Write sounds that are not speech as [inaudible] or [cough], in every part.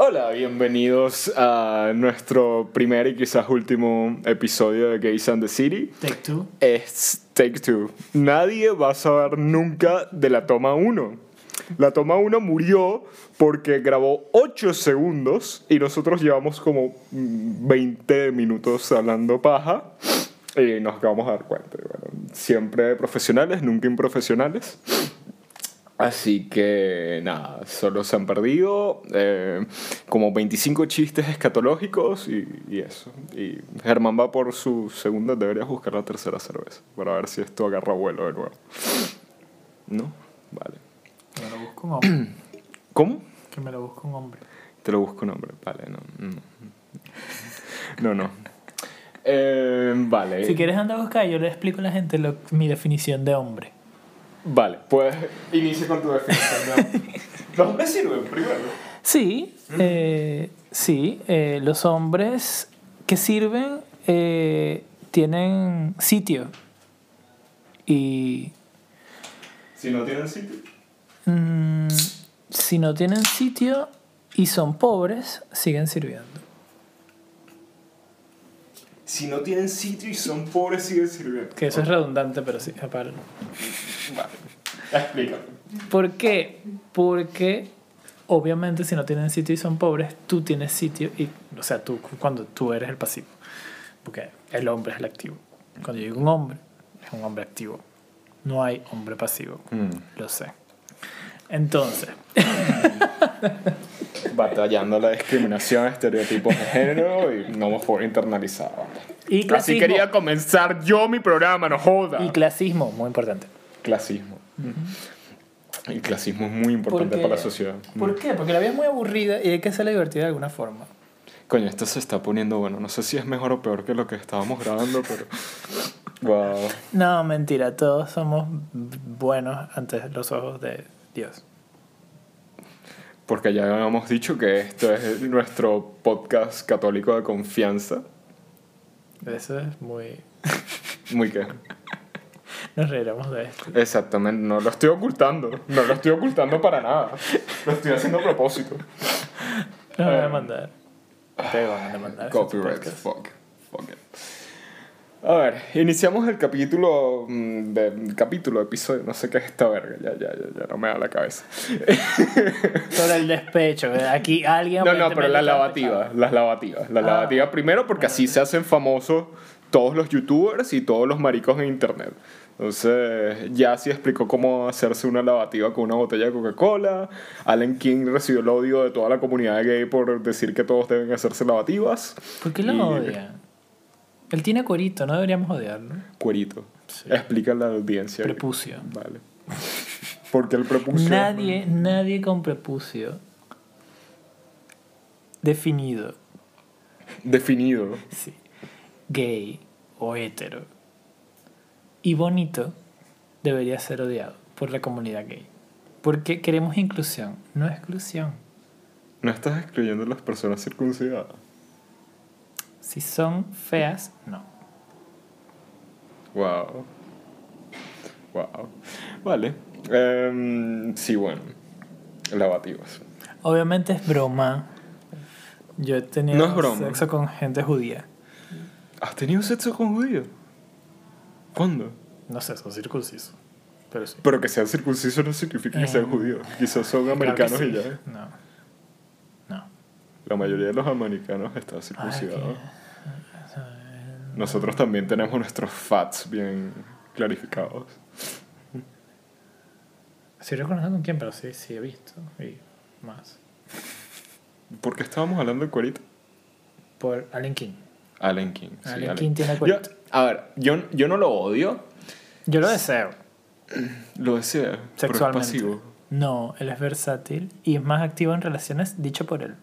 Hola, bienvenidos a nuestro primer y quizás último episodio de Gays and the City. Take two. Es Take Two. Nadie va a saber nunca de la toma 1. La toma 1 murió porque grabó 8 segundos y nosotros llevamos como mm, 20 minutos hablando paja y nos acabamos de dar cuenta. Bueno, siempre profesionales, nunca improfesionales. Así que nada, solo se han perdido eh, como 25 chistes escatológicos y, y eso. Y Germán va por su segunda, deberías buscar la tercera cerveza para ver si esto agarra vuelo de nuevo. ¿No? Vale. Que me lo busco un hombre. [clears throat] ¿Cómo? Que me lo busco un hombre. Te lo busco un nombre. Vale, no. No, no. no. Eh, vale. Si quieres anda a buscar, yo le explico a la gente lo- mi definición de hombre. Vale, pues inicia con tu definición. [laughs] Los hombres sirven primero. Sí, eh, sí, eh, los hombres que sirven eh, tienen sitio. Y Si no tienen sitio. mm, si no tienen sitio y son pobres, siguen sirviendo. Si no tienen sitio y son pobres, siguen sirviendo. Que eso es redundante, pero sí, aparte. Explícame. ¿Por qué? Porque obviamente si no tienen sitio y son pobres, tú tienes sitio y, o sea, tú cuando tú eres el pasivo, porque el hombre es el activo. Cuando yo digo un hombre, es un hombre activo. No hay hombre pasivo, lo sé. Entonces, [laughs] Batallando la discriminación, estereotipos de género y no por internalizado. y Así clasismo, quería comenzar yo mi programa, no joda. y clasismo, muy importante. Clasismo. El clasismo es muy importante para la sociedad. ¿Por qué? Porque la vida es muy aburrida y hay que hacerla divertida de alguna forma. Coño, esto se está poniendo bueno. No sé si es mejor o peor que lo que estábamos grabando, pero. [laughs] Wow. No, mentira, todos somos buenos ante los ojos de Dios. Porque ya habíamos dicho que esto es nuestro podcast católico de confianza. Eso es muy... [laughs] Muy que. Nos reiremos de esto. Exactamente, no lo estoy ocultando. No lo estoy ocultando para nada. Lo estoy haciendo a propósito. Nos van a Eh, demandar. Te van a demandar. Copyright, fuck. Fuck it. A ver, iniciamos el capítulo. mm, De, capítulo, episodio, no sé qué es esta verga. Ya, ya, ya, ya no me da la cabeza. Sobre el despecho. Aquí alguien. No, no, pero las lavativas, las lavativas. Las Ah. lavativas primero porque así se hacen famosos todos los youtubers y todos los maricos en internet. Entonces, ya sí explicó cómo hacerse una lavativa con una botella de Coca-Cola. Allen King recibió el odio de toda la comunidad gay por decir que todos deben hacerse lavativas. ¿Por qué lo Y- odian? Él tiene cuerito, no deberíamos odiarlo. Cuerito. Sí. Explica a la audiencia. Prepucio. Vale. [laughs] Porque el prepucio. Nadie, nadie con prepucio definido, Definido. sí, gay o hetero y bonito debería ser odiado por la comunidad gay. Porque queremos inclusión, no exclusión. No estás excluyendo a las personas circuncidadas. Si son feas, no. Wow. Wow. Vale. Em, sí, bueno. Lavativas. Obviamente es broma. Yo he tenido No sexo con gente judía. ¿Has tenido sexo con judíos? ¿Cuándo? No sé, son circuncisos. Pero sí. Pero que sean circuncisos no significa que sean Eh, judíos. Quizás son Claro americanos sí. y ya. No. No. La mayoría de los americanos están circuncidados. Nosotros también tenemos nuestros fats bien clarificados. Sí reconozco con quién, pero sí, sí he visto. Y más. ¿Por qué estábamos hablando de cuerito? Por Allen King. Allen King. sí, Allen Allen. King tiene Yo- cuerito. A ver, yo, yo no lo odio. Yo lo deseo. [clears throat] Lo desea. Pero es Sexualmente. pasivo. No, él es versátil y es más activo en relaciones dicho por él.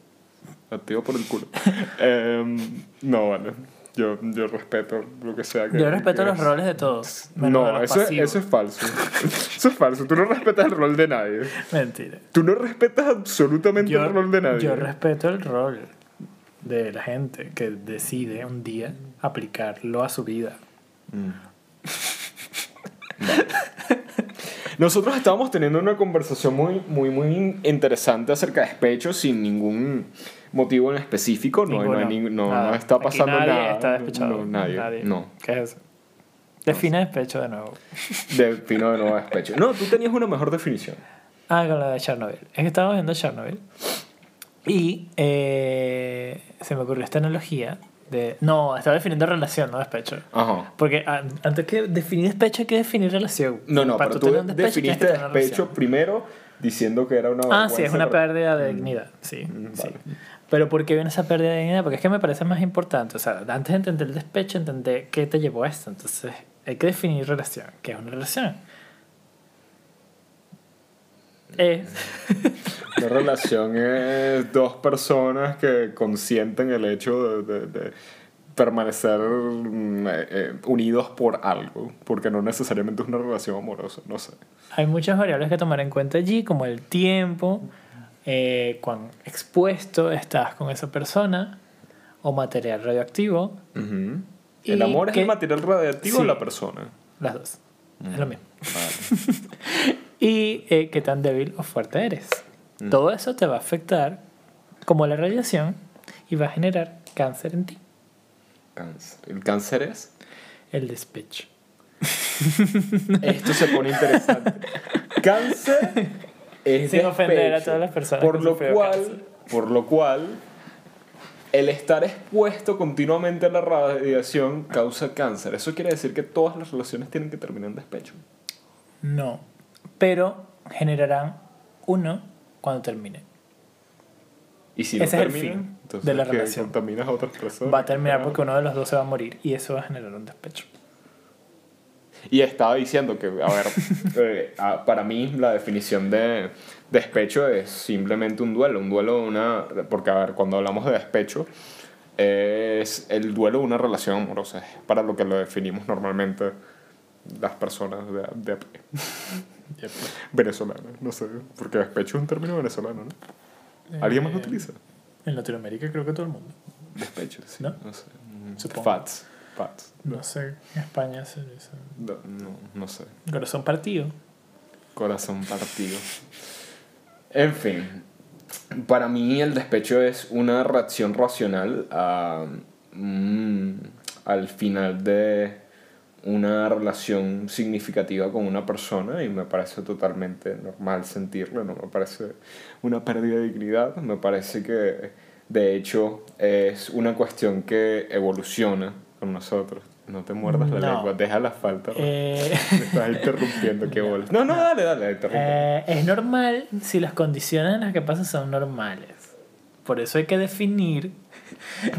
Activo por el culo. [laughs] Em, no, vale. Yo, yo respeto lo que sea que. Yo respeto que los es. roles de todos. No, eso, es- eso es falso. [laughs] eso es falso. Tú no respetas el rol de nadie. Mentira. Tú no respetas absolutamente Yo, el rol de nadie. yo respeto el rol de la gente que decide un día aplicarlo a su vida. Nosotros estábamos teniendo una conversación muy, muy, muy interesante acerca de despecho sin ningún motivo en específico. No, no, hay Ninguno. ning- no, Nada. no está Aquí pasando nadie nada. está despechado. No, nadie. No. ¿Qué es eso? Define despecho de nuevo. [laughs] Defino de nuevo despecho. No, tú tenías una mejor definición. Ah, con la de Chernobyl. Es que estábamos viendo Chernobyl. Y eh, se me ocurrió esta analogía de... No, estaba definiendo relación, no despecho. Ajá. Porque an- antes que definir despecho hay que definir relación. No, no, Para pero tú tú despecho, definiste despecho relación. primero diciendo que era una Ah, sí, es una pérdida de dignidad. Sí, Mm, sí. vale. Pero ¿por qué viene esa pérdida de dignidad? Porque es que me parece más importante. O sea, antes de entender el despecho, entender qué te llevó a esto. Entonces, hay que definir relación. ¿Qué es una relación? [laughs] Es. Una relación es dos personas que consienten el hecho de, de- de permanecer mm, eh, eh, unidos por algo, porque no necesariamente es una relación amorosa, no sé. Hay muchas variables que tomar en cuenta allí, como el tiempo, eh, cuán expuesto estás con esa persona, o material radioactivo, ¿El amor es el material radiactivo Sí. o la persona? las dos. Es lo mismo. Vale. [laughs] Y eh, qué tan débil o fuerte eres. Mm. Todo eso te va a afectar como la radiación y va a generar cáncer en ti. Cáncer. ¿El cáncer es? El despecho. [laughs] Esto se pone interesante. Cáncer es Sin ofender a despecho, todas las personas Por lo cual, cáncer. por lo cual, el estar expuesto continuamente a la radiación causa cáncer. Eso quiere decir que todas las relaciones tienen que terminar en despecho. No. Pero generarán uno cuando termine. Y si no Ese es el termina, fin entonces de la relación. contaminas a otras personas. Va a terminar porque uno de los dos se va a morir y eso va a generar un despecho. Y estaba diciendo que, a ver, [laughs] eh, para mí la definición de despecho es simplemente un duelo, un duelo una... Porque, a ver, cuando hablamos de despecho, es el duelo de una relación amorosa, es para lo que lo definimos normalmente las personas de, de [laughs] a pie. venezolanas, no sé, porque despecho es un término venezolano, ¿no? ¿Alguien más lo Eh, utiliza? En Latinoamérica creo que todo el mundo. Despecho, sí, ¿no? no, sé. Mm, Supongo. Fats, fats. No sé, en España se dice. No, no, no sé. Corazón partido. Corazón partido. En fin, para mí el despecho es una reacción racional a, mm, al final de una relación significativa con una persona y me parece totalmente normal sentirlo, no me parece una pérdida de dignidad, me parece que de hecho es una cuestión que evoluciona con nosotros. No te muerdas la No. lengua, deja la falta. Eh, [laughs] Me estás interrumpiendo, qué bolas. No, no, dale, dale, interrumpe. eh, es normal si las condiciones en las que pasa son normales. Por eso hay que definir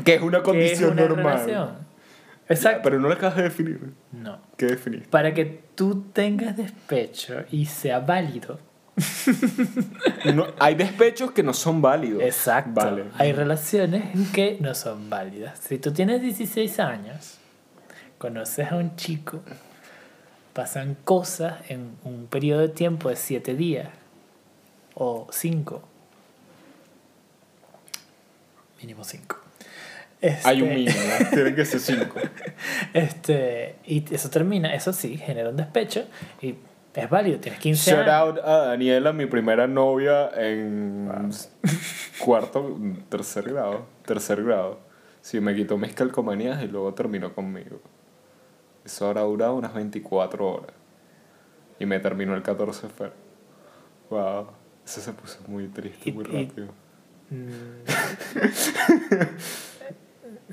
que es una qué es condición una normal. relación. Exacto. Pero no la acabas de definir. No. ¿Qué definiste? Para que tú tengas despecho y sea válido. [laughs] No, hay despechos que no son válidos. Exacto. Vale. Hay relaciones que no son válidas. Si tú tienes 16 años, conoces a un chico, pasan cosas en un periodo de tiempo de 7 días o 5. Mínimo 5. Hay un mínimo, ¿no? [laughs] tienen que ser cinco. Este, y eso termina, eso sí, genera un despecho y es válido, tienes 15 Shout años. out a Daniela, mi primera novia en [laughs] cuarto, tercer grado. Tercer grado. Sí, me quitó mis calcomanías y luego terminó conmigo. Eso habrá durado unas 24 horas. Y me terminó el 14 de febrero. Wow. Eso se puso muy triste, muy rápido. [laughs] Mm, Y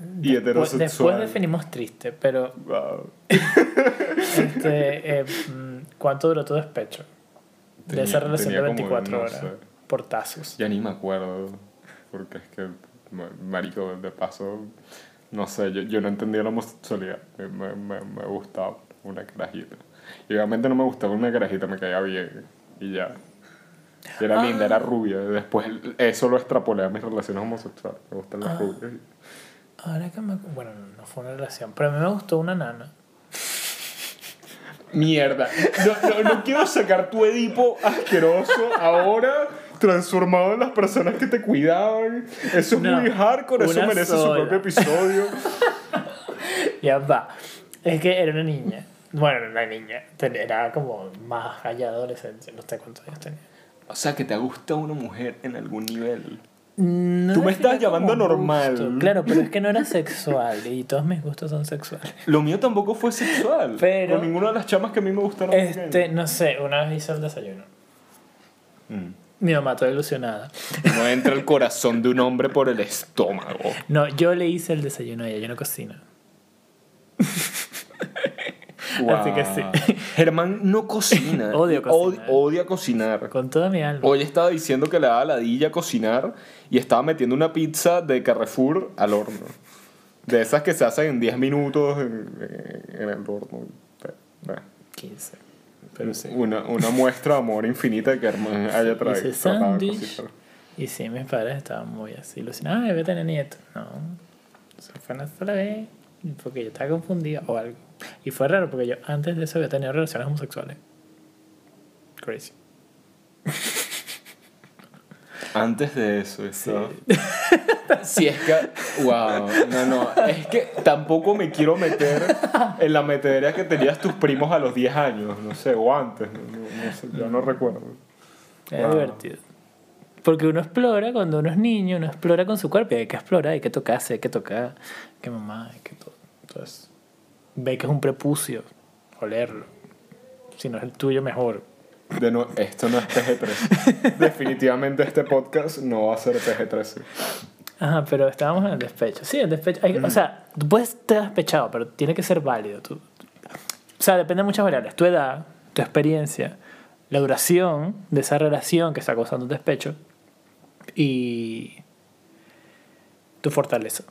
después, heterosexual. después definimos triste, pero Wow. este, eh, mm, ¿cuánto duró tu despecho? De Tenía- esa relación de tenía como, 24 no horas. sé. Portazos. Ya ni me acuerdo. Porque es que, ma- marico, de paso, no sé, yo, yo no entendía la homosexualidad. Me, me, me, me gustaba una carajita. Y obviamente no me gustaba una carajita, me caía bien. Y ya. Era linda, era rubia. Después eso lo extrapolé a mis relaciones homosexuales. Me gustan las Ah. rubias. Ahora que me... Bueno, no fue una relación, pero a mí me gustó una nana. [laughs] Mierda. No, no, no quiero sacar tu Edipo asqueroso ahora transformado en las personas que te cuidaban. Eso es No, muy hardcore, eso una merece su sola. propio episodio. [laughs] Ya va. Es que era una niña Bueno, la niña era como más allá de adolescencia, no sé cuántos años tenía. O sea, que te gusta una mujer en algún nivel. No Tú me estás llamando normal. gusto. Claro, pero es que no era sexual y todos mis gustos son sexuales. Lo mío tampoco fue sexual. [laughs] Pero- Con ninguna de las chamas que a mí me gustaron. Este, no sé, una vez hice el desayuno. Mm. Mi mamá toda ilusionada. No entra el corazón de un hombre por el estómago. No, yo le hice el desayuno a ella, yo no cocino. [laughs] Así que sí. Germán no cocina. [laughs] Odio Od- cocinar. odia cocinar. Con toda mi alma. Hoy estaba diciendo que le daba ladilla cocinar y estaba metiendo una pizza de Carrefour al horno. De esas que se hacen en 10 minutos en, en- el horno. Bueno, 15. Pero sí. Una, una muestra de amor infinita que Germán [laughs] haya traído. De sándwich. Y sí, mis padres estaban muy así ilusionados. Ay, voy a tener nietos. No. Eso fue una sola vez. Porque yo estaba confundida o algo. Y fue raro porque yo antes de eso había tenido relaciones homosexuales. Crazy. Antes de eso, eso. Si es que. Wow. No, no. Es que tampoco me quiero meter en la metedera que tenías tus primos a los 10 años. No sé, o antes. No, no- no sé, yo no recuerdo. Es Wow. divertido. Porque uno explora, cuando uno es niño, uno explora con su cuerpo. Y hay que explorar, hay que tocarse, hay que tocar. Que mamá, hay que todo. Entonces, ve que es un prepucio. Olerlo. Si no es el tuyo, mejor. De no, esto no es PG-13. [laughs] Definitivamente este podcast no va a ser PG-13. Ajá, pero estábamos en el despecho. Sí, el despecho. hay- Mm. O sea, tú puedes estar despechado, pero tiene que ser válido. Tú, o sea, depende de muchas variables. Tu edad, tu experiencia, la duración de esa relación que está causando un despecho y tu fortaleza.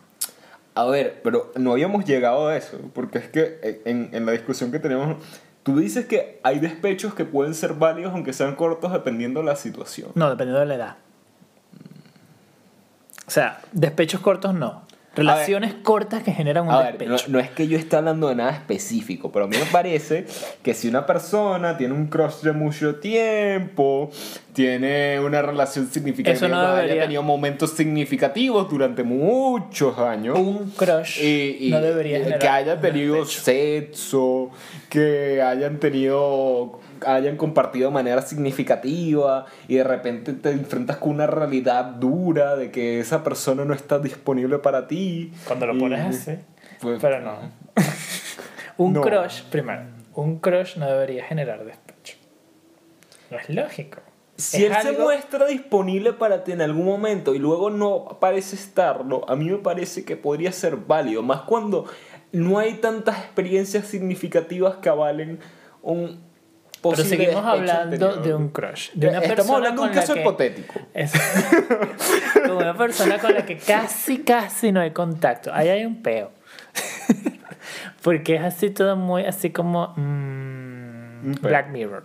A ver, pero no habíamos llegado a eso, porque es que en, en la discusión que tenemos, tú dices que hay despechos que pueden ser válidos aunque sean cortos dependiendo de la situación. No, dependiendo de la edad. O sea, despechos cortos no. Relaciones cortas que generan un A ver, despecho. no, no es que yo esté hablando de nada específico, pero a mí me parece que si una persona tiene un crush de mucho tiempo, tiene una relación significativa, no haya tenido momentos significativos durante muchos años, Un crush y, y- no debería que haya tenido sexo, que hayan tenido hayan compartido de manera significativa y de repente te enfrentas con una realidad dura de que esa persona no está disponible para ti. Cuando lo y- pones así. pues- Pero no. [laughs] un No. crush, primero, un crush no debería generar despecho. No es lógico. Si Es él se muestra disponible para ti en algún momento y luego no parece estarlo, a mí me parece que podría ser válido, más cuando no hay tantas experiencias significativas que avalen un Pero seguimos hablando de un crush. De una Estamos persona hablando de un caso que- hipotético. Es- [laughs] con una persona con la que casi, casi no hay contacto. Ahí hay un peo. [laughs] Porque es así todo muy, así como mm, peo. Black Mirror.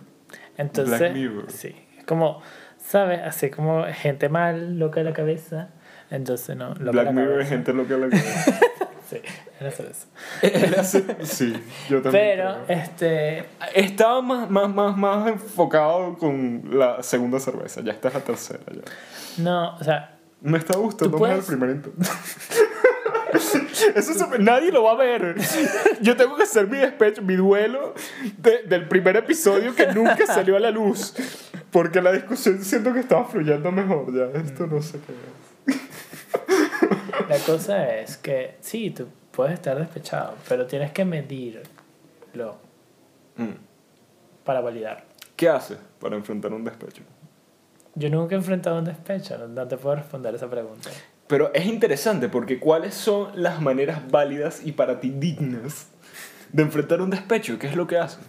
Entonces, Black Mirror. sí. Como, ¿sabes? Así como gente mal, loca de la cabeza. Entonces, no. loca de Black la Mirror es gente loca la cabeza. [laughs] Sí, era eso. [laughs] Él hace- sí, yo también. Pero, creo. este. Estaba más, más, más, más enfocado con la segunda cerveza. Ya esta es la tercera. Ya. No, o sea, Me está gustando más el puedes- primer intento. [laughs] Eso se- nadie lo va a ver. Yo tengo que hacer mi despecho, mi duelo de- del primer episodio que nunca salió a la luz. Porque la discusión siento que estaba fluyendo mejor. Ya, esto no sé qué es. La cosa es que sí, tú puedes estar despechado, pero tienes que medirlo Mm. para validar. ¿Qué haces para enfrentar un despecho? Yo nunca he enfrentado un despecho, no, no te puedo responder esa pregunta. Pero es interesante porque ¿cuáles son las maneras válidas y para ti dignas de enfrentar un despecho? ¿Qué es lo que haces?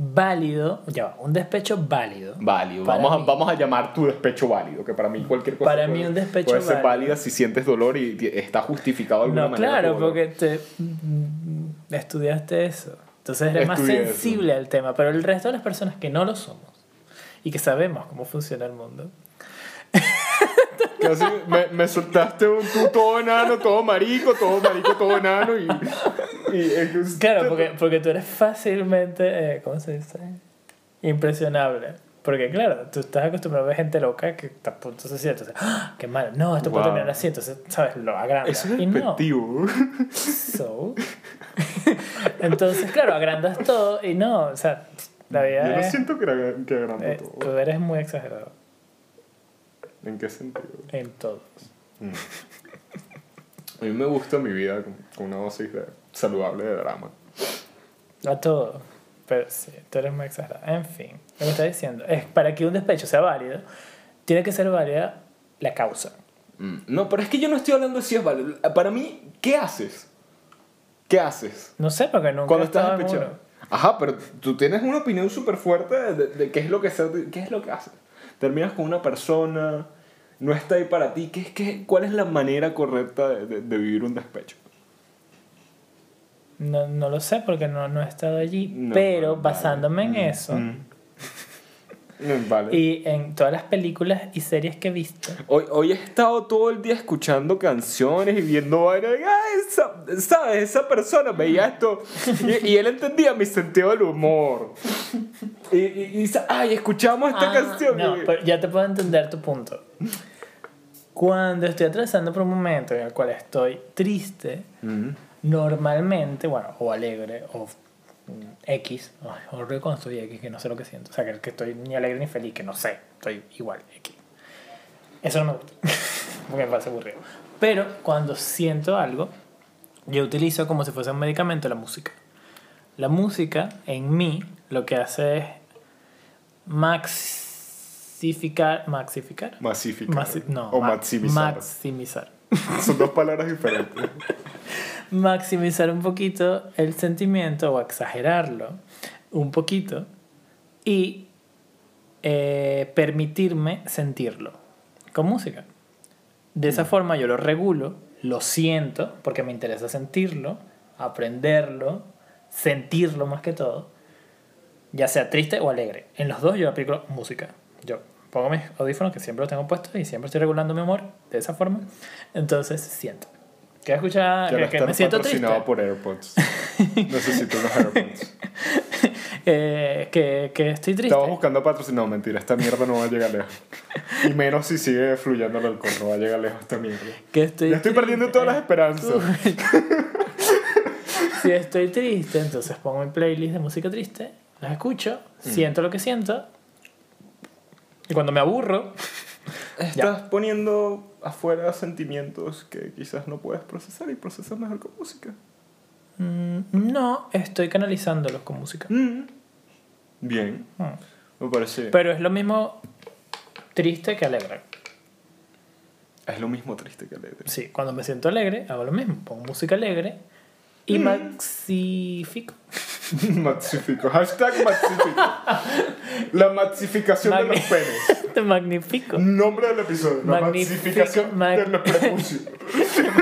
Válido, ya un despecho válido. Válido. Vamos a, vamos a llamar tu despecho válido, que para mí cualquier cosa Para puede, mí un despecho puede ser válido. válida si sientes dolor y está justificado de alguna No, manera. claro, porque te mm, estudiaste eso. Entonces eres más eso. sensible al tema, pero el resto de las personas que no lo somos y que sabemos cómo funciona el mundo, [laughs] Casi me, me soltaste un tú todo enano, todo marico, todo marico, todo enano y... y Claro, porque, porque tú eres fácilmente, eh, ¿cómo se dice? Impresionable. Porque claro, tú estás acostumbrado a ver gente loca que punto de suicidarse. Entonces, ¡ah! qué mal, no, esto puede Wow. terminar así. Entonces, ¿sabes? Lo agranda. Eso es y no. So, Entonces, claro, agrandas todo y no, o sea, la Yo vida no es... siento que, era- que agrando eh, todo. tú eres muy exagerado ¿En qué sentido? en todo. Mm. A mí me gusta mi vida con, con una dosis de, saludable de drama. A todo. Pero sí, tú eres muy exagerado. En fin, lo que está diciendo es para que un despecho sea válido, tiene que ser válida la causa. Mm. No, pero es que yo no estoy hablando de si es válido. Para mí, ¿qué haces? ¿Qué haces? No sé, porque nunca Cuando estás en despechado. Ajá, pero tú tienes una opinión súper fuerte de, de- de qué es lo que se- qué es lo que haces. Terminas con una persona, no está ahí para ti. ¿Qué, qué, ¿Cuál es la manera correcta de, de- de vivir un despecho? No, no lo sé porque no, no he estado allí, No, pero vale. basándome en eso Mm. Mm, Vale. y en todas las películas y series que he visto, Hoy, hoy he estado todo el día escuchando canciones y viendo vainas. Ah, esa, ¿Sabes? Esa persona veía esto y, y él entendía mi sentido del humor. Y, y, y ay, escuchamos esta Ah, canción. No, y- pero ya te puedo entender tu punto. Cuando estoy atravesando por un momento en el cual estoy triste, Mm. normalmente, bueno, o alegre, o mm, X, cuando estoy X, que no sé lo que siento, o sea, que, que estoy ni alegre ni feliz, que no sé, estoy igual, X. Eso no me gusta, [laughs] porque me parece aburrido. Pero cuando siento algo, yo utilizo como si fuese un medicamento la música. La música en mí lo que hace es maxificar, maxificar, Masificar. No, o ma- maximizar. maximizar. [laughs] Son dos palabras diferentes. [laughs] maximizar un poquito el sentimiento o exagerarlo un poquito y eh, permitirme sentirlo con música. De esa forma yo lo regulo, lo siento porque me interesa sentirlo, aprenderlo, sentirlo más que todo, ya sea triste o alegre. En los dos yo aplico música. Yo pongo mis audífonos que siempre los tengo puestos y siempre estoy regulando mi humor de esa forma. Entonces siento. ¿Qué escuchar? Que, que me siento triste. por AirPods. [laughs] Necesito unos AirPods. [laughs] Eh, que, que estoy triste. Estamos buscando patrocinado. Mentira, esta mierda no va a llegar lejos. Y menos si sigue fluyendo el alcohol. No va a llegar lejos esta mierda. Que estoy estoy perdiendo todas las esperanzas. [laughs] si estoy triste, entonces pongo mi playlist de música triste, las escucho, Mm. siento lo que siento. Y cuando me aburro, [laughs] Estás poniendo afuera sentimientos que quizás no puedes procesar y procesas mejor con música. mm, no estoy canalizándolos con música. Mm. Bien, Mm. me parece. Pero es lo mismo triste que alegre. es lo mismo triste que alegre. Sí, cuando me siento alegre, hago lo mismo. Pongo música alegre y maxifico. [laughs] Maxifico. Hashtag maxifico. La maxificación de los penes. [laughs] Te magnifico. Nombre del episodio. La Magnifico, maxificación mag- de los prepucios.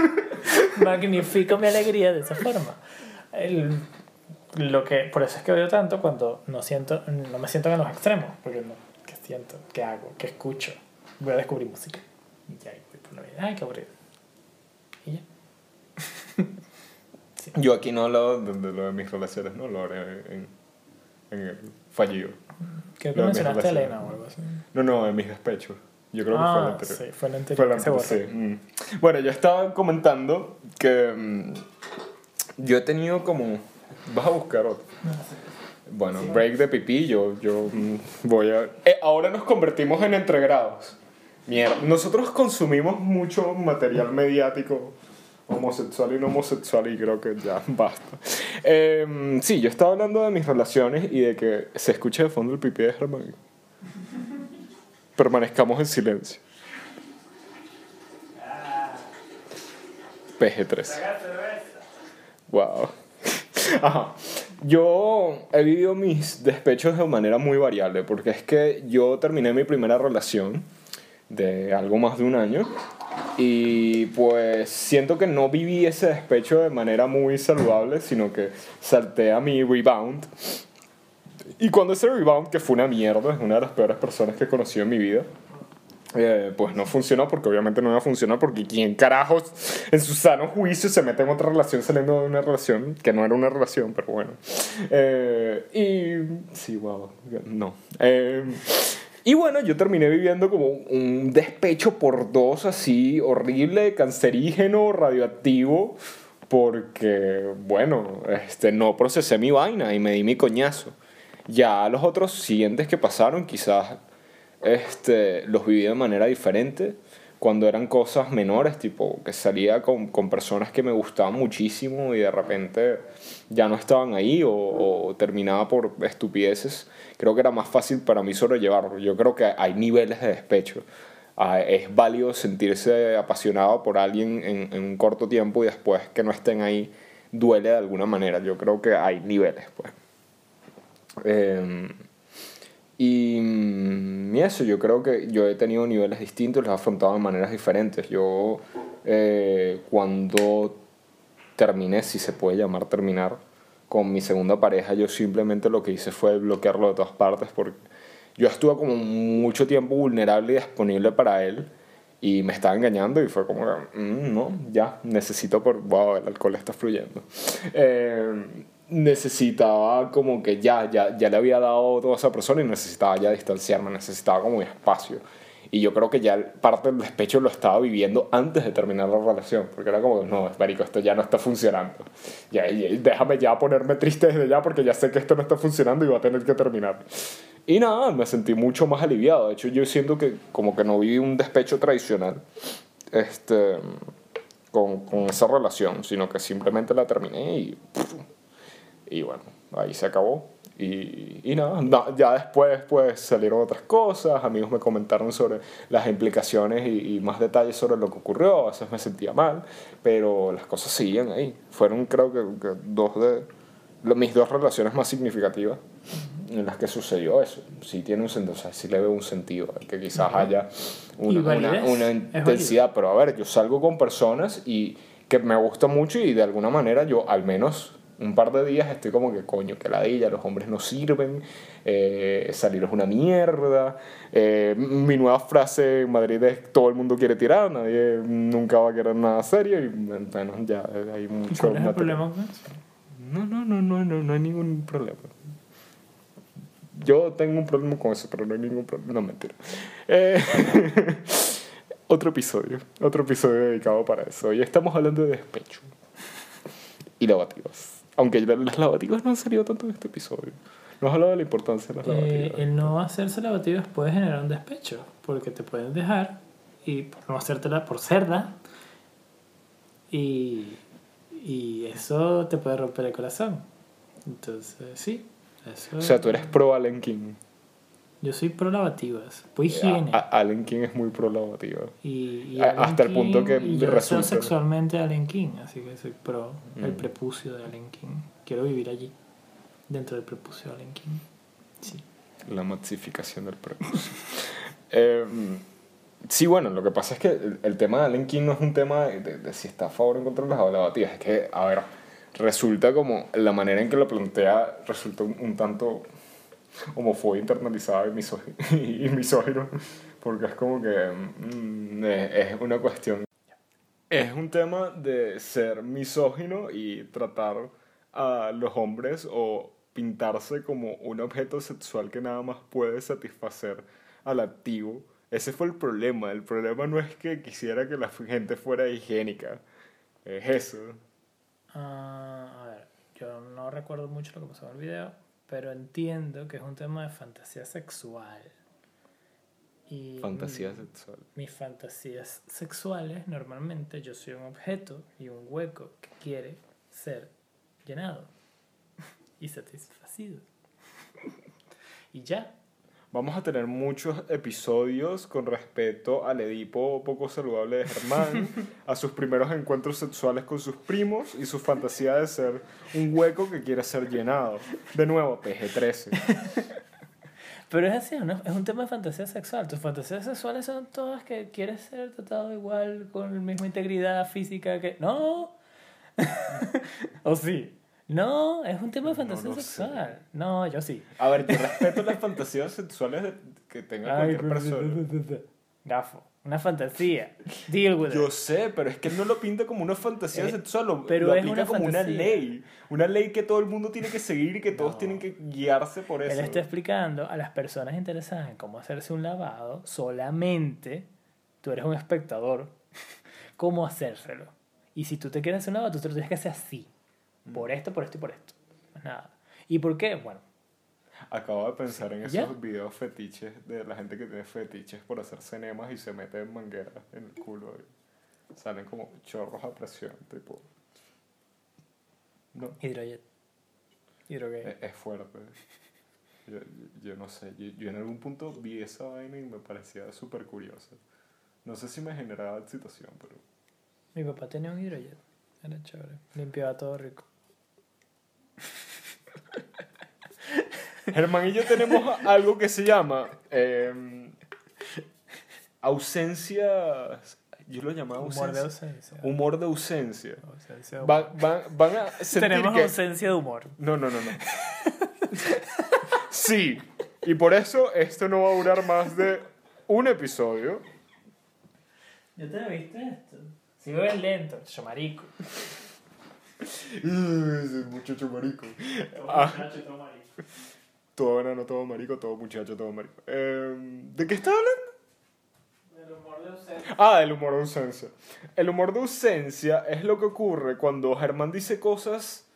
[laughs] magnifico mi alegría de esa forma. El- lo que, por eso es que odio tanto cuando no, siento, no me siento en los extremos. Porque no, ¿qué siento? ¿Qué hago? ¿Qué escucho? Voy a descubrir música. Y ya, voy por la vida. Ay, qué aburrido. Y ya. Yo aquí no hablo de, de lo de mis relaciones, no lo haré en, en el fallido. Creo que No, mencionaste a Elena o algo así. No, no, en mis despechos. Yo creo que fue el Ah, anterior. sí, fue el anterior. Fue el que se anterior, sí. Mm. Bueno, yo estaba comentando que mm, yo he tenido como... Vas a buscar otro. Bueno, break de pipí, yo, yo mm, voy a... Eh, ahora nos convertimos en entregrados. Mierda, nosotros consumimos mucho material mediático homosexual y no homosexual y creo que ya [laughs] basta. Eh, sí, yo estaba hablando de mis relaciones y de que se escuche de fondo el pipí de Germán. Permanezcamos en silencio. PG3. Wow. Ajá. Yo he vivido mis despechos de manera muy variable, porque es que yo terminé mi primera relación de algo más de un año y pues siento que no viví ese despecho de manera muy saludable, sino que salté a mi rebound. Y cuando ese rebound, que fue una mierda, es una de las peores personas que he conocido en mi vida, eh, pues no funcionó porque obviamente no iba a funcionar porque quién carajos en su sano juicio se mete en otra relación saliendo de una relación que no era una relación, pero bueno. Eh, y sí, wow, no. Eh, y bueno, yo terminé viviendo como un despecho por dos así horrible, cancerígeno, radioactivo, porque, bueno, este, no procesé mi vaina y me di mi coñazo. Ya los otros siguientes que pasaron, quizás este, los viví de manera diferente cuando eran cosas menores, tipo que salía con, con personas que me gustaban muchísimo y de repente ya no estaban ahí o, o, terminaba por estupideces, creo que era más fácil para mí sobrellevarlo. Yo creo que hay niveles de despecho. Ah, es válido sentirse apasionado por alguien en, en, un corto tiempo y después que no estén ahí duele de alguna manera. Yo creo que hay niveles, pues. Eh, y, y, eso, yo creo que yo he tenido niveles distintos, los he afrontado de maneras diferentes. Yo, eh, cuando terminé, si se puede llamar terminar, con mi segunda pareja, yo simplemente lo que hice fue bloquearlo de todas partes porque yo estuve como mucho tiempo vulnerable y disponible para él y me estaba engañando y fue como, mm, no, ya, necesito por, wow, el alcohol está fluyendo. Eh, necesitaba como que ya, ya, ya le había dado todo a esa persona y necesitaba ya distanciarme, necesitaba como espacio. Y yo creo que ya parte del despecho lo estaba viviendo antes de terminar la relación, porque era como, no, marico, esto ya no está funcionando. Ya, déjame ya ponerme triste desde ya porque ya sé que esto no está funcionando y va a tener que terminar. Y nada, me sentí mucho más aliviado. De hecho, yo siento que como que no viví un despecho tradicional este, con, con esa relación, sino que simplemente la terminé y... Y bueno, ahí se acabó. Y, y nada, ya después pues salieron otras cosas, amigos me comentaron sobre las implicaciones y, y, más detalles sobre lo que ocurrió, a veces me sentía mal, pero las cosas seguían ahí. Fueron creo que, que dos de mis dos relaciones más significativas en las que sucedió eso. Sí tiene un sentido, o sea, sí le veo un sentido, que quizás haya una, una, una intensidad, pero a ver, yo salgo con personas y que me gusta mucho y de alguna manera yo al menos un par de días estoy como que coño, que ladilla, los hombres no sirven, eh, salir es una mierda. Eh, mi nueva frase en Madrid es todo el mundo quiere tirar, nadie nunca va a querer nada serio y bueno, ya hay mucho... ¿Cuál es el problema? No, no, no, no, no, no hay ningún problema. Yo tengo un problema con eso, pero no hay ningún problema. No, mentira. Eh, [laughs] otro episodio, otro episodio dedicado para eso. Hoy estamos hablando de despecho y lavativas. Aunque las lavativas no han salido tanto en este episodio. No has hablado de la importancia de las lavativas. Eh, el no hacerse lavativas puede generar un despecho, porque te pueden dejar y por no hacértela por cerda. Y, y eso te puede romper el corazón. Entonces, sí. Eso o sea, tú eres pro Allen King. Yo soy pro lavativas, pro higiene. A, a Allen King es muy pro lavativa. Y, y A- hasta el punto que y yo resulta- sexualmente Allen King, así que soy pro el Mm. prepucio de Allen King. Quiero vivir allí, dentro del prepucio de Allen King. Sí. La maxificación del prepucio. [laughs] Eh, sí, bueno, lo que pasa es que el, el tema de Allen King no es un tema de, de- de si está a favor o en contra de las lavativas. Es que, a ver, resulta como la manera en que lo plantea resulta un, un tanto homofobia internalizada y, [laughs] y misógino, porque es como que mm, es es una cuestión. Es un tema de ser misógino y tratar a los hombres o pintarse como un objeto sexual que nada más puede satisfacer al activo. Ese fue el problema. El problema no es que quisiera que la gente fuera higiénica. Es eso. Ah, a ver, yo no recuerdo mucho lo que pasó en el video, pero entiendo que es un tema de fantasía sexual. Y Fantasía sexual. Mis fantasías sexuales, normalmente yo soy un objeto y un hueco que quiere ser llenado [laughs] y satisfacido. [laughs] Y ya. Vamos a tener muchos episodios con respecto al Edipo poco saludable de Germán, a sus primeros encuentros sexuales con sus primos y su fantasía de ser un hueco que quiere ser llenado. De nuevo, PG-13. Pero es así, ¿no? es un tema de fantasía sexual. Tus fantasías sexuales son todas que quieres ser tratado igual, con la misma integridad física que... No. [laughs] ¿O sí? No, es un tema de fantasía lo sé. sexual. No, yo sí. A ver, yo respeto las fantasías sexuales que tenga Ay, cualquier persona. Gafo. Una fantasía. Deal with Yo it. sé, pero es que él no lo pinta como una fantasía Eh, sexual, lo, pero lo es aplica una como una ley. Una ley que todo el mundo tiene que seguir y que todos No. tienen que guiarse por eso. Él está explicando a las personas interesadas en cómo hacerse un lavado, solamente tú eres un espectador, [laughs] cómo hacérselo. Y si tú te quieres hacer un lavado, tú te lo tienes que hacer así. Por esto, por esto y por esto. Más nada. ¿Y por qué? Bueno, Acabo de pensar en esos ¿Ya? videos fetiches de la gente que tiene fetiches por hacer cinemas y se mete en mangueras en el culo y salen como chorros a presión, tipo. No, hidrojet. Hidrogay. es, es fuerte. Yo, yo- yo no sé, yo, yo en algún punto vi esa vaina y me parecía súper curiosa. No sé si me generaba excitación, pero. Mi papá tenía un hidrojet. Era chévere. Limpiaba todo rico. [laughs] Germán y yo tenemos algo que se llama eh, ausencia. Yo lo llamaba Humor de ausencia. ausencia. Humor de ausencia. Ausencia de humor. Van, van, van a [laughs] sentir Tenemos que... ausencia de humor. No, no, no, no. sí. Y por eso esto no va a durar más de un episodio. ¿Ya te viste esto? Sigo el lento, chamarico. Ese muchacho marico. Ah. Muchacho, todo marico. Todo enano, todo marico, todo muchacho, todo marico. Eh, ¿De qué está hablando? El humor de ausencia. Ah, el humor de ausencia. El humor de ausencia es lo que ocurre cuando Germán dice cosas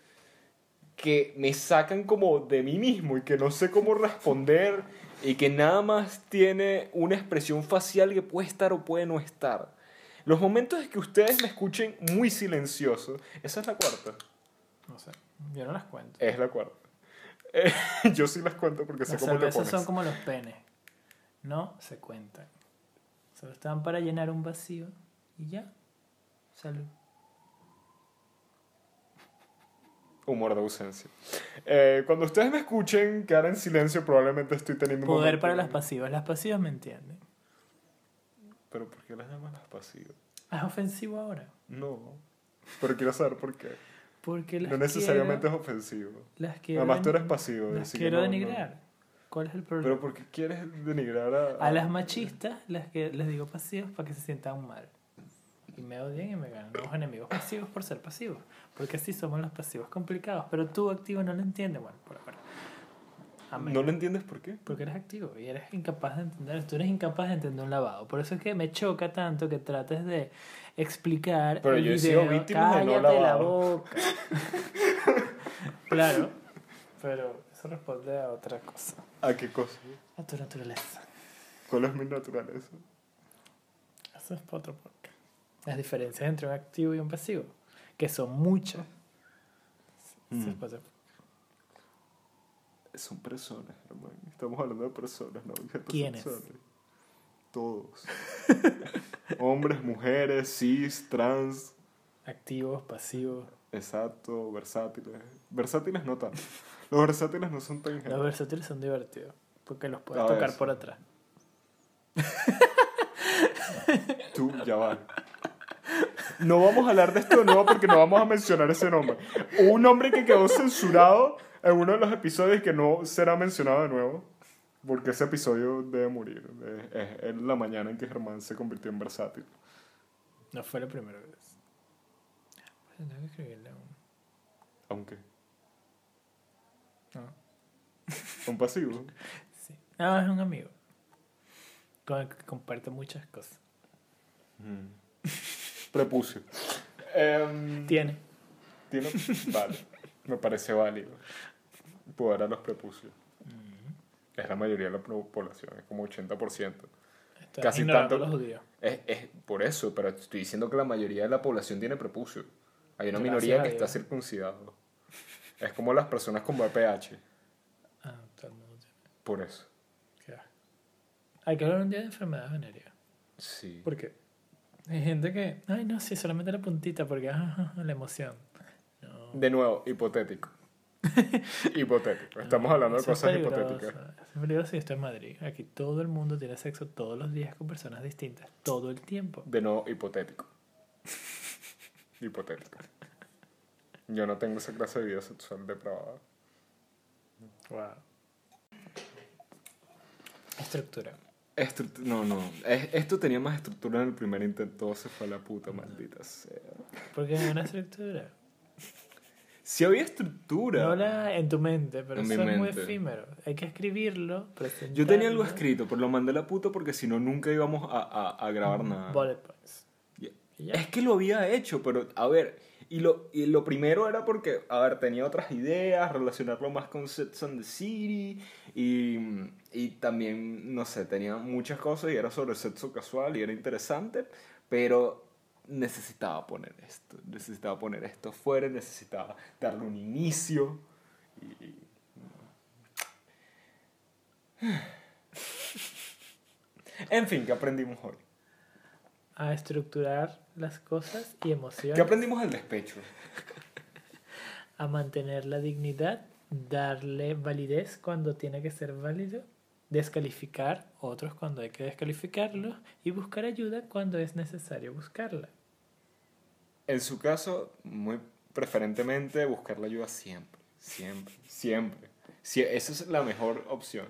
que me sacan como de mí mismo y que no sé cómo responder y que nada más tiene una expresión facial que puede estar o puede no estar. Los momentos en que ustedes me escuchen muy silencioso, esa es la cuarta. No sé, yo no las cuento. Es la cuarta. Eh, [laughs] yo sí las cuento porque sé Las cómo te pones. son como los penes. No se cuentan. Solo están para llenar un vacío y ya. Salud. Humor de ausencia. Eh, cuando ustedes me escuchen quedar en silencio, probablemente estoy teniendo un Poder momento- para las pasivas. Las pasivas me entienden. Pero ¿por qué las llaman las pasivas? ¿Es ofensivo ahora? No. Pero quiero saber por qué. Porque las No necesariamente quiero, es ofensivo. las quiero Además, tú eres pasivo. Las quiero no- no- denigrar. ¿Cuál es el problema? Pero ¿por qué quieres denigrar a, A las machistas las que les digo pasivos para que se sientan mal. Y me odian y me ganan nuevos enemigos pasivos por ser pasivos. Porque así somos los pasivos complicados. Pero tú activo no lo entiendes. Bueno, por ahora. Amén. ¿No lo entiendes por qué? Porque eres activo y eres incapaz de entender. Tú eres incapaz de entender un lavado. Por eso es que me choca tanto que trates de explicar. Pero el yo he sido video. víctima de no Cállate la lavado. boca. [laughs] claro. Pero eso responde a otra cosa. ¿A qué cosa? A tu naturaleza. ¿Cuál es mi naturaleza? Eso es para otro podcast. Las diferencias entre un activo y un pasivo, que son muchas. Eso es Mm. para otro- Son personas, hermano. Estamos hablando de personas, ¿no? ¿Quiénes? sexuales. Todos. [laughs] Hombres, mujeres, cis, trans, Activos, pasivos. exacto, versátiles. Versátiles no tanto. Los versátiles no son tan Los geniales. versátiles son divertidos, porque los puedes tocar por atrás. [laughs] Tú, ya va. No vamos a hablar de esto de nuevo porque no vamos a mencionar ese nombre. Un nombre que quedó censurado en uno de los episodios que no será mencionado de nuevo. Porque ese episodio debe morir. Es, es la mañana en que Germán se convirtió en versátil. No fue la primera vez. Pues tengo que escribirle un... Aunque. No. Un pasivo. Sí. No, es un amigo. Con el que comparte muchas cosas. Prepucio. [laughs] Em, Tiene. Tiene. Vale. Me parece válido. Poder a los prepucios. Es la mayoría de la po- población, es como 80%. Está Casi tanto- los judíos. Es, es por eso, pero estoy diciendo que la mayoría de la población tiene prepucio. Hay una Gracias minoría que está Dios. circuncidado. Es como las personas con BPH. Ah, todo el mundo tiene. Por eso. Qué. Hay que hablar un día de enfermedades venéreas. Sí. ¿Por qué? Hay gente que, ay, no, sí, solamente la puntita, porque ah, la emoción. No. De nuevo, hipotético. [laughs] hipotético. Estamos hablando de cosas hipotéticas. Es peligroso y esto es Madrid. Aquí todo el mundo tiene sexo todos los días con personas distintas, todo el tiempo. De nuevo, hipotético. [laughs] hipotético. Yo no tengo esa clase de vida sexual depravada. Wow. Estructura. Estru- no, no. Es- esto tenía más estructura en el primer intento, se fue a la puta, maldita sea. Porque hay una estructura. Si había estructura. No la en tu mente, pero eso mi es muy mente. efímero. Hay que escribirlo, Yo tenía algo escrito, pero lo mandé a la puta porque si no, nunca íbamos a, a, a grabar nada. Bullet points. Yeah. Es que lo había hecho, pero a ver, y lo, y lo primero era porque, a ver, tenía otras ideas, relacionarlo más con Sets on the City, y, y también, no sé, tenía muchas cosas y era sobre sexo casual y era interesante, pero necesitaba poner esto, necesitaba poner esto fuera, necesitaba darle un inicio. Y... [sighs] En fin, ¿qué aprendimos hoy? A estructurar las cosas y ¿Qué emociones. aprendimos del despecho? [laughs] A mantener la dignidad, darle validez cuando tiene que ser válido, descalificar otros cuando hay que descalificarlos y buscar ayuda cuando es necesario buscarla. En su caso, muy preferentemente buscar la ayuda siempre, siempre, siempre. Sie- esa es la mejor opción.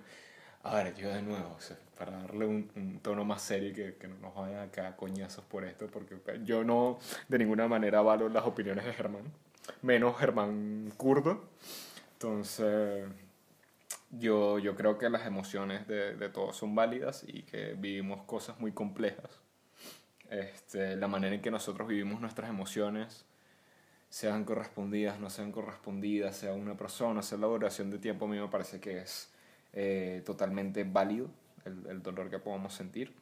A ver, yo de nuevo, o sea, para darle un, un tono más serio que, que no nos vayan acá coñazos por esto, porque yo no de ninguna manera avalo las opiniones de Germán, menos Germán kurdo. Entonces, yo, yo creo que las emociones de, de todos son válidas y que vivimos cosas muy complejas. Este, la manera en que nosotros vivimos nuestras emociones, sean correspondidas, no sean correspondidas, sea una persona, sea la duración de tiempo, a mí me parece que es eh, totalmente válido el, el dolor que podamos sentir.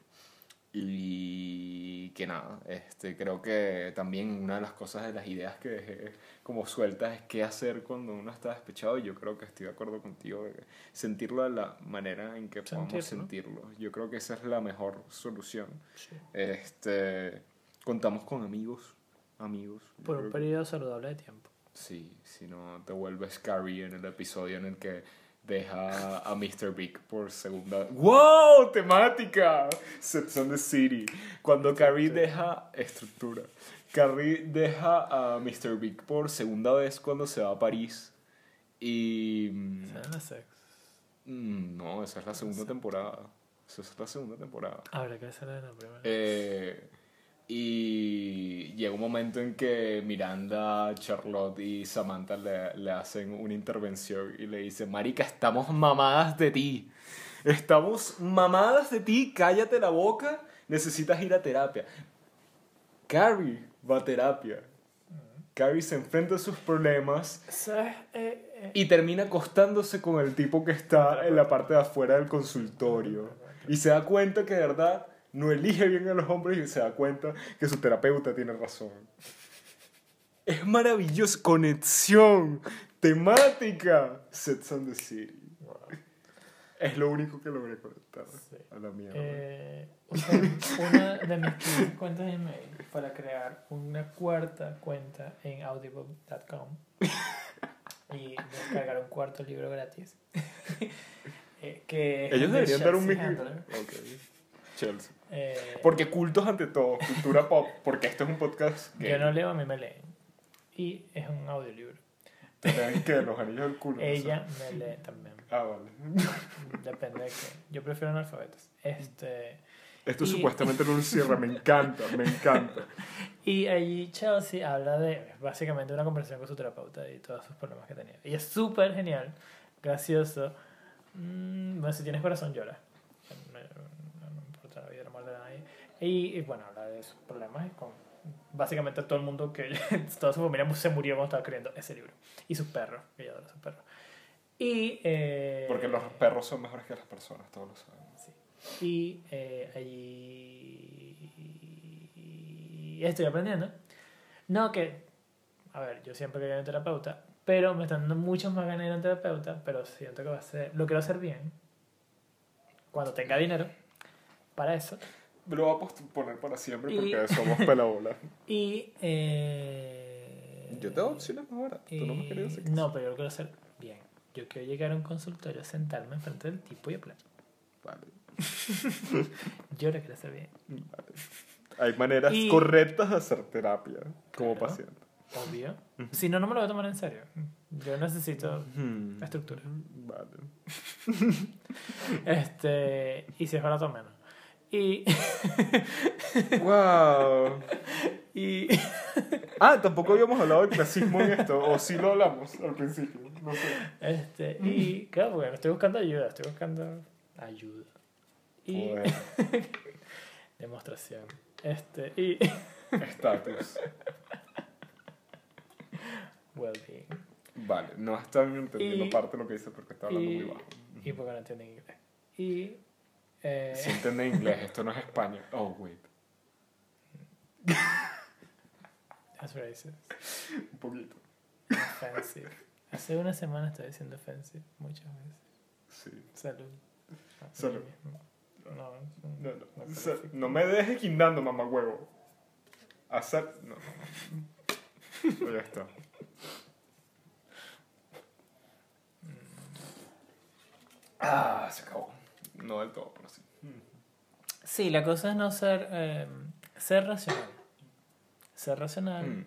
Y que nada, este, creo que también una de las cosas de las ideas que dejé como sueltas es qué hacer cuando uno está despechado y yo creo que estoy de acuerdo contigo de que sentirlo de la manera en que podamos Sentirlo. sentirlo. Yo creo que esa es la mejor solución. Este, contamos con amigos, amigos. Por un que- periodo saludable de tiempo. Sí, si no te vuelves Carrie en el episodio en el que deja a Mr. Big por segunda ¡Wow! ¡Temática! Sex and the City. Cuando Carrie deja estructura. Carrie deja a Mr. Big por segunda vez cuando se va a París. Y. mm, ¿Saben la sex? mm, No, esa es la segunda temporada. Esa es la segunda temporada. Habrá que hacerla en la primera. Eh, y llega un momento en que Miranda, Charlotte y Samantha le, le hacen una intervención y le dicen, Marica, estamos mamadas de ti. Estamos mamadas de ti, cállate la boca, necesitas ir a terapia. Carrie va a terapia. Carrie se enfrenta a sus problemas. Eh, eh, y termina acostándose con el tipo que está en la parte de afuera del consultorio. Y se da cuenta que de verdad no elige bien a los hombres y se da cuenta que su terapeuta tiene razón. Es maravilloso. Conexión. Temática. Sets on the City. Es lo único que logré conectar Sí. a la mierda. Eh, una de mis cuentas de email para crear una cuarta cuenta en audible.com y descargar un cuarto libro gratis. [laughs] Eh, que Ellos de deberían dar un micro. Handler. Ok. Chelsea. Eh, Porque cultos ante todo. Cultura pop. Porque esto es un podcast que yo no leo, a mí me leen. Y es un audiolibro. te que los anillos del culo. no sé. Ella me lee también. Ah, vale. Depende de qué. Yo prefiero analfabetos. Este, Esto Y- supuestamente no un cierre, me encanta, me encanta. [laughs] y allí Chelsea habla de básicamente una conversación con su terapeuta y todos sus problemas que tenía. Y es súper genial, gracioso. Mm, bueno, si tienes corazón, llora. No, no- no importa la vida, no muerte de nadie. Y, y, bueno, habla de sus problemas con básicamente todo el mundo que [laughs] toda su familia se murió cuando estaba escribiendo ese libro. Y sus perros, que ella adora sus perros. Y. eh, Porque los perros son mejores que las personas, todos lo saben. Sí. Y eh, allí estoy aprendiendo. No que, a ver, yo siempre quería ir a un terapeuta, pero me están dando muchas más ganas de ir a un terapeuta, pero siento que va a ser, lo quiero hacer bien, cuando tenga dinero, para eso. Lo voy a posponer para siempre Y- porque somos pelabola. [laughs] Y... Eh, Yo tengo opciones más baratas, tú no me y- querías hacer No, pero yo lo quiero hacer bien. Yo quiero llegar a un consultorio, sentarme enfrente del tipo y hablar. Vale, [laughs] Yo lo quiero hacer bien. vale. Hay maneras Y- correctas de hacer terapia como Claro. paciente. Obvio. Si no, no me lo voy a tomar en serio. Yo necesito estructura. Vale. [laughs] Este, y si es barato, menos. Y, [laughs] ¡Wow! y [laughs] Ah, tampoco habíamos hablado del clasismo en esto, o sí lo hablamos al principio, no sé. este, y claro, porque no estoy buscando ayuda, estoy buscando ayuda. Y Bueno. [laughs] demostración. Este, y Estatus. Well-being. Vale, no están entendiendo Y- parte de lo que dice porque está hablando muy bajo. y porque no entienden inglés. Y. Eh, Si entiende inglés, esto no es España. Oh, wait. That's racist. Un poquito. Offensive. Hace una semana estaba diciendo offensive muchas veces. Sí. Salud. Salud. No, no, No, no. no me dejes guindando, mamá huevo. Hacer. No. no. Ya está. Ah, se acabó. No del todo, pero sí. Sí, la cosa es no ser. eh, ser racional. Ser racional. Mm.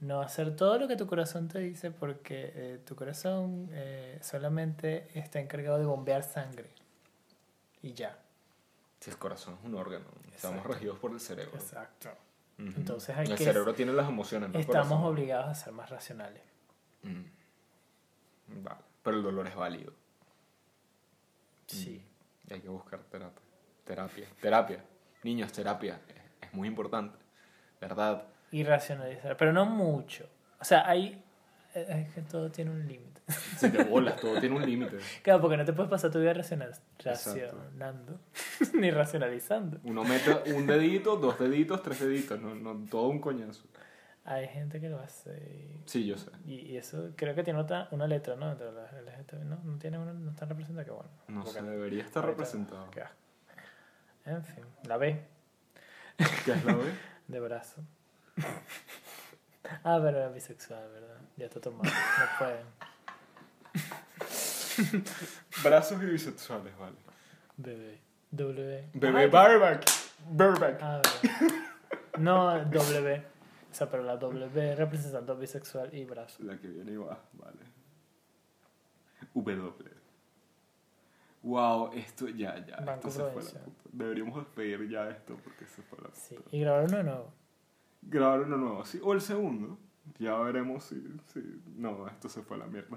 No hacer todo lo que tu corazón te dice porque eh, tu corazón eh, solamente está encargado de bombear sangre. Y ya. Si el corazón es un órgano, estamos regidos por el cerebro. Exacto. Entonces hay el que- cerebro tiene las emociones, no Estamos corazón. obligados a ser más racionales. Mm. Vale. Pero el dolor es válido. Sí. Y hay que buscar terapia. Terapia. Terapia. Niños, terapia. Es, es muy importante. ¿Verdad? Y racionalizar. Pero no mucho. O sea, hay. eh, Es que todo tiene un límite. Si te bolas, [laughs] todo tiene un límite. Claro, porque no te puedes pasar tu vida racional, racionando. [laughs] Ni racionalizando. Uno mete un dedito, dos deditos, tres deditos. No, no, todo un coñazo. Hay gente que lo hace. Sí, yo sé. Y, y eso creo que tiene otra, una letra, ¿no? Entre las LGTB, ¿no? No tiene una, no está representada, que bueno. No se debería estar representado. qué asco. En fin, la B ¿Qué es la B? [laughs] de brazo. ah, pero era bisexual, ¿verdad? Ya está tomado. No pueden. [laughs] Brazos y bisexuales, vale. Bebé. W. Bebé Barback. Barback. Ah, verdad. No, W. O sea, pero la W representando bisexual y brazo. La que viene y va, vale. W. Wow, esto ya, ya. Banco esto se fue la puta. Deberíamos despedir ya esto porque se fue la puta. Sí. Y grabar uno nuevo. Grabar uno nuevo, sí. O el segundo. Ya veremos si, si... No, esto se fue a la mierda.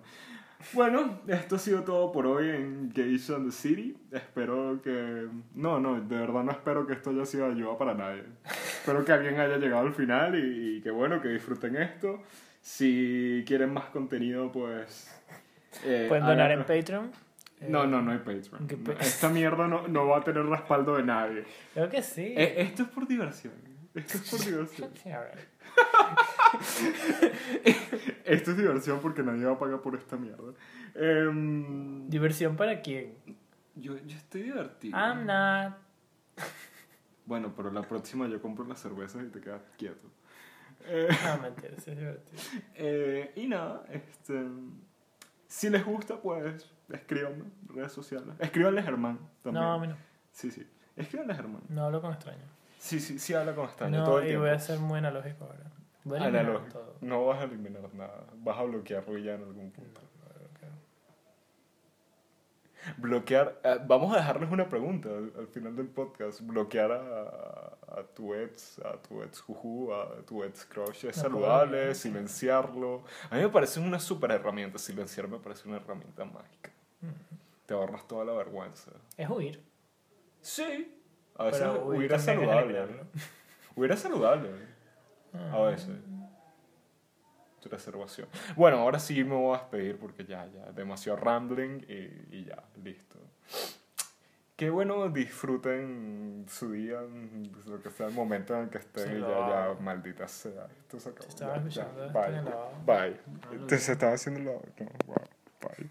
Bueno, esto ha sido todo por hoy en Gage and the City. Espero que... No, no, de verdad no espero que esto haya sido ayuda para nadie. espero que alguien haya llegado al final y, y que bueno, que disfruten esto. Si quieren más contenido, pues... eh, Pueden donar en. Patreon. No, Eh, no, no hay Patreon. ¿qué No, pa- Esta mierda no, no va a tener respaldo de nadie. Creo que sí. Eh, esto es por diversión. Esto es por [laughs] diversión. [laughs] Esto es diversión porque nadie va a pagar por esta mierda. Em, ¿Diversión para quién? yo, yo estoy divertido. I'm not. Bueno, pero la próxima yo compro las cervezas y te quedas quieto. Eh, No, [laughs] mentira, sí es divertido. eh, y nada, este, si les gusta, pues escríbanme en redes sociales. Escríbanle a Germán también. No, a mí no. Sí, sí. Escríbanle a Germán. No hablo con extraños. Sí, sí, sí habla con Estaño No, todo el y tiempo. voy a ser muy analógico ahora. Voy a eliminar Analógico. todo. No vas a eliminar nada. Vas a bloquearlo ya en algún punto. Bloquear. eh, vamos a dejarles una pregunta al, al final del podcast. Bloquear a, a tu ex, a tu ex juju, a tu ex crush es No saludable, silenciarlo. A mí me parece una super herramienta. Silenciar me parece una herramienta mágica. Te ahorras toda la vergüenza. Es huir. Sí. A veces Pero huir huir es saludable. Huir es saludable. Ah. A veces. Tu reservación. Bueno, ahora sí me voy a despedir porque ya, ya, demasiado rambling y, y ya, listo. Qué bueno, disfruten su día, lo que sea el momento en el que estén Sí, y ya, ya, hago. maldita sea. Esto se acabó. Ya, ya. Bye. Lo Bye. Se estaba haciendo lavabo. No, wow, bye.